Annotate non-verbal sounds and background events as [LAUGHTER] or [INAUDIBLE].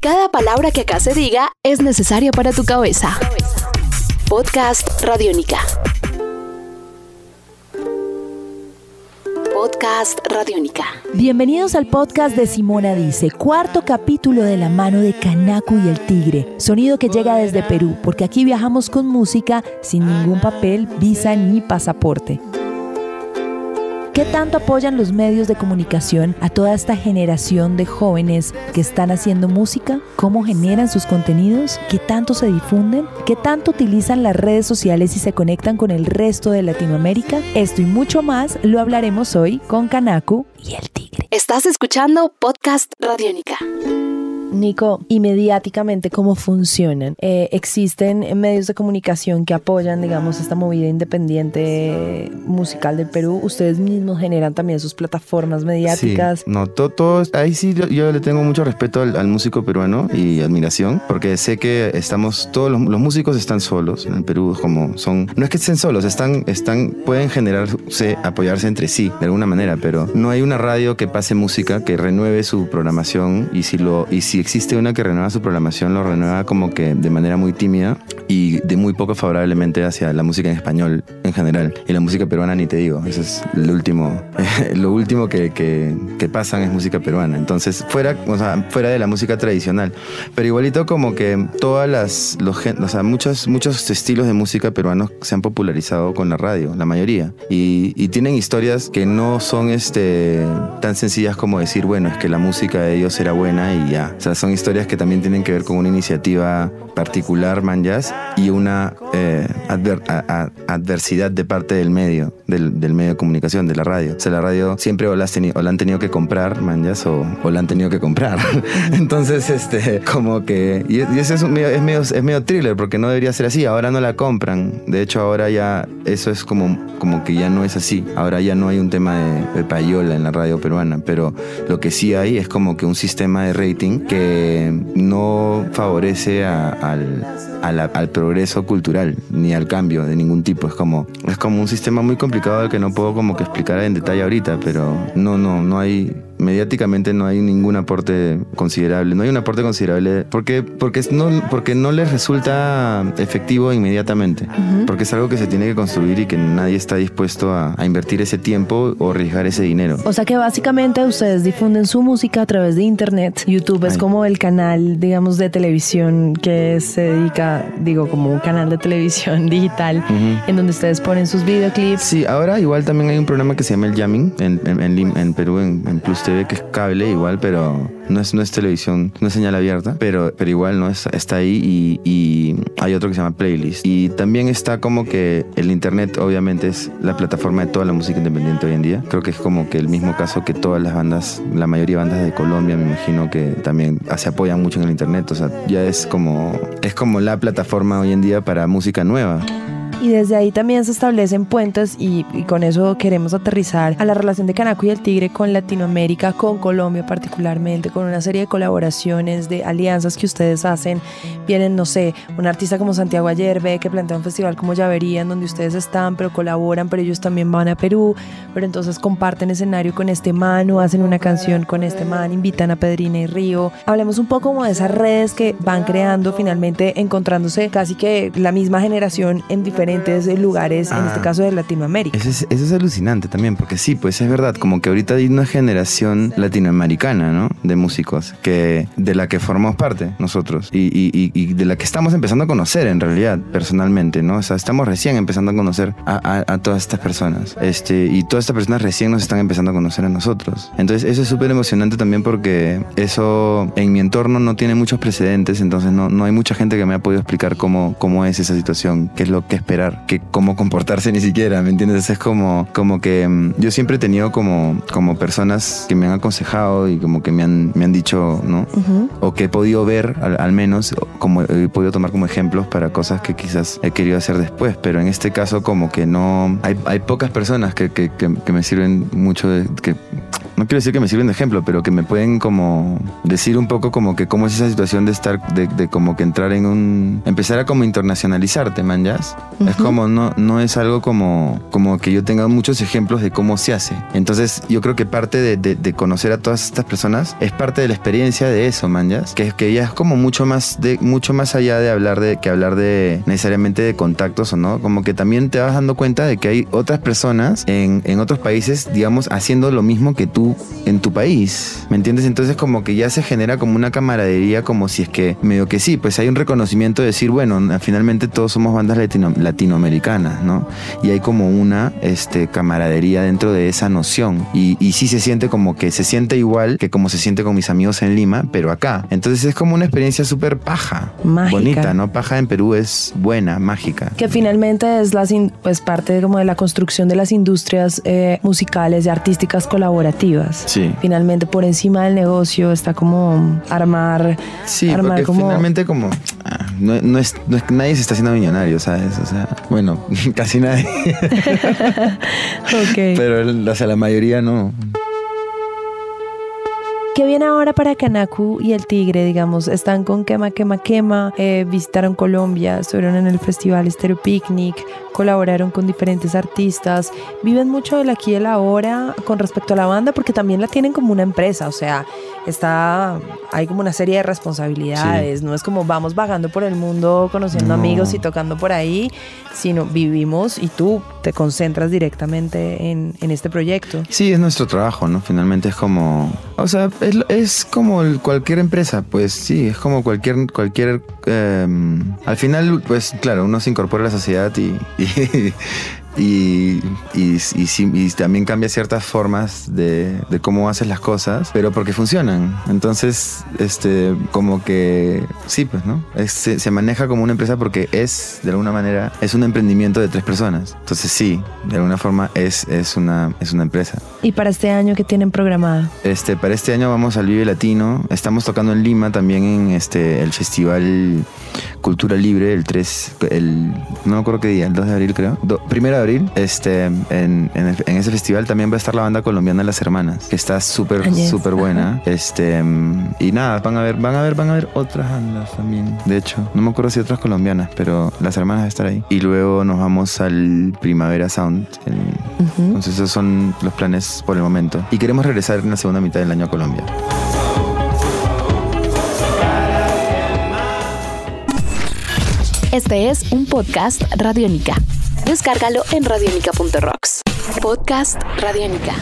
Cada palabra que acá se diga es necesaria para tu cabeza. Podcast Radiónica. Podcast Radiónica. Bienvenidos al podcast de Simona Dice, cuarto capítulo de la mano de Kanaku y el Tigre. Sonido que llega desde Perú, porque aquí viajamos con música sin ningún papel, visa ni pasaporte. ¿Qué tanto apoyan los medios de comunicación a toda esta generación de jóvenes que están haciendo música? ¿Cómo generan sus contenidos? ¿Qué tanto se difunden? ¿Qué tanto utilizan las redes sociales y se conectan con el resto de Latinoamérica? Esto y mucho más lo hablaremos hoy con Kanaku y el Tigre. Estás escuchando Podcast Radiónica. Nico, y mediáticamente, ¿cómo funcionan? Eh, ¿Existen medios de comunicación que apoyan, digamos, esta movida independiente musical del Perú? ¿Ustedes mismos generan también sus plataformas mediáticas? no, todo, ahí sí yo, le tengo mucho respeto al, músico peruano y admiración, porque sé que estamos, todos los, músicos están solos en el Perú, como son, no es que estén solos, están, están, pueden generarse, apoyarse entre sí, de alguna manera, pero no hay una radio que pase música, que renueve su programación y si lo, y si existe una que renueva su programación, lo renueva como que de manera muy tímida y de muy poco favorablemente hacia la música en español en general. Y la música peruana ni te digo, eso es lo último, [LAUGHS] lo último que, que, que, pasan es música peruana. Entonces, fuera, o sea, fuera de la música tradicional. Pero igualito como que todas las, los, o sea, muchos, muchos estilos de música peruanos se han popularizado con la radio, la mayoría. Y, y tienen historias que no son este, tan sencillas como decir, bueno, es que la música de ellos era buena y ya son historias que también tienen que ver con una iniciativa particular, man y una eh, adversidad de parte del medio, del, medio de comunicación, de la radio. O sea, la radio siempre o la, han tenido que comprar, man o, o, la han tenido que comprar. [LAUGHS] Entonces, este, como que. Y, eso es, medio, es, medio, es medio thriller, porque no debería ser así. Ahora no la compran. De hecho, ahora ya eso es como, como que ya no es así. Ahora ya no hay un tema de, de payola en la radio peruana, pero lo que sí hay es como que un sistema de rating que no favorece al, al, progreso cultural ni al cambio de ningún tipo. Es como, es como un sistema muy complicado que no puedo como que explicar en detalle ahorita, pero no, no, no hay mediáticamente no hay ningún aporte considerable. No hay un aporte considerable porque, porque, no, porque no les resulta efectivo inmediatamente. Porque es algo que se tiene que construir y que nadie está dispuesto a, invertir ese tiempo o arriesgar ese dinero. O sea que básicamente ustedes difunden su música a través de internet. YouTube es como el canal, digamos, de televisión que se dedica, digo, como un canal de televisión [LAUGHS] digital en donde ustedes ponen sus videoclips. Sí, ahora igual también hay un programa que se llama El Jamming en, en, Perú, en, en Plus ve que es cable igual, pero no es, no es televisión, no es señal abierta, pero, pero igual no es, está ahí y, hay otro que se llama Playlist. Y también está como que el Internet obviamente es la plataforma de toda la música independiente hoy en día. Creo que es como que el mismo caso que todas las bandas, la mayoría de bandas de Colombia me imagino que también se apoyan mucho en el Internet. O sea, ya es como, es como la plataforma hoy en día para música nueva y desde ahí también se establecen puentes y, con eso queremos aterrizar a la relación de Canaco y el Tigre con Latinoamérica, con Colombia particularmente, con una serie de colaboraciones, de alianzas que ustedes hacen. Vienen, no sé, un artista como Santiago Ayerbe que plantea un festival como Llavería en donde ustedes están, pero colaboran, pero ellos también van a Perú, pero entonces comparten escenario con este man o hacen una canción con este man, invitan a Pedrina y Río. Hablemos un poco como de esas redes que van creando finalmente encontrándose casi que la misma generación en diferentes diferentes lugares, en este ah. caso de Latinoamérica. Eso es, alucinante también, porque sí, pues es verdad, como que ahorita hay una generación latinoamericana, ¿no? De músicos, que, de la que formamos parte nosotros y, y, de la que estamos empezando a conocer en realidad, personalmente, ¿no? O sea, estamos recién empezando a conocer a, a, todas estas personas. Este, y todas estas personas recién nos están empezando a conocer a nosotros. Entonces, eso es súper emocionante también porque eso en mi entorno no tiene muchos precedentes, entonces no, no hay mucha gente que me ha podido explicar cómo, cómo es esa situación, qué es lo que espera que cómo comportarse ni siquiera, ¿me entiendes? Es como, como que mm, yo siempre he tenido como, como personas que me han aconsejado y como que me han, me han dicho, ¿no? O que he podido ver, al, menos, como he podido tomar como ejemplos para cosas que quizás he querido hacer después, pero en este caso como que no, hay, hay pocas personas que, que, que, me sirven mucho de, que quiero decir que me sirven de ejemplo, pero que me pueden como decir un poco como que cómo es esa situación de estar, de, de como que entrar en un, empezar a como internacionalizarte, man, ¿ya? Es como, no, no es algo como, como que yo tenga muchos ejemplos de cómo se hace. Entonces yo creo que parte de, de- de conocer a todas estas personas es parte de la experiencia de eso, man, ¿ya? Que, que ya es como mucho más, de, mucho más allá de hablar de, que hablar de necesariamente de contactos o no, como que también te vas dando cuenta de que hay otras personas en, en otros países, digamos, haciendo lo mismo que tú en tu país, ¿me entiendes? Entonces como que ya se genera como una camaradería, como si es que medio que sí, pues hay un reconocimiento de decir, bueno, finalmente todos somos bandas latino- latinoamericanas, ¿no? Y hay como una este, camaradería dentro de esa noción. Y, y sí se siente como que se siente igual que como se siente con mis amigos en Lima, pero acá. Entonces es como una experiencia súper paja. Mágica. Bonita, ¿no? Paja en Perú es buena, mágica. Que finalmente es las pues parte como de la construcción de las industrias eh, musicales y artísticas colaborativas. Sí. Finalmente por encima del negocio está como armar, Sí, armar porque como finalmente como ah, no, no es, no es- nadie se está haciendo millonario, ¿sabes? O sea, bueno, [LAUGHS] casi nadie, [LAUGHS] Ok. pero o sea, la mayoría no. ¿Qué viene ahora para Canacu y el Tigre? Digamos, están con Quema, Quema, Quema, eh, visitaron Colombia, estuvieron en el festival Stereo Picnic, colaboraron con diferentes artistas, viven mucho del aquí y el ahora con respecto a la banda porque también la tienen como una empresa, o sea, está, hay como una serie de responsabilidades, no es como vamos vagando por el mundo conociendo No. amigos y tocando por ahí, sino vivimos y tú te concentras directamente en, este proyecto. Sí, es nuestro trabajo, ¿no? Finalmente es como, o sea, es, como cualquier empresa, pues sí, es como cualquier, cualquier, eh, al final, pues claro, uno se incorpora a la sociedad y, [LAUGHS] y, y- y y también cambia ciertas formas de, de cómo haces las cosas, pero porque funcionan. Entonces, este, como que sí, pues, ¿no? Es- se, se maneja como una empresa porque es, de alguna manera, es un emprendimiento de tres personas. Entonces, sí, de alguna forma es, es, una, es una empresa. ¿Y para este año qué tienen programado? Este, para este año vamos al Vive Latino. Estamos tocando en Lima también en este, el Festival Cultura Libre, el 3, el, no me acuerdo qué día, el 2 de abril creo. Do, primero de abril, este, en, en, en ese festival también va a estar la banda colombiana Las Hermanas, que está súper, súper buena. Este, y nada, van a ver, van a ver, van a ver otras bandas también. De hecho, no me acuerdo si otras colombianas, pero Las Hermanas va a estar ahí. Y luego nos vamos al Primavera Sound en- Ujú. entonces esos son los planes por el momento. Y queremos regresar en la segunda mitad del año a Colombia. Este es un podcast Radiónica. Descárgalo en radiónica.rocks. Podcast Radiónica.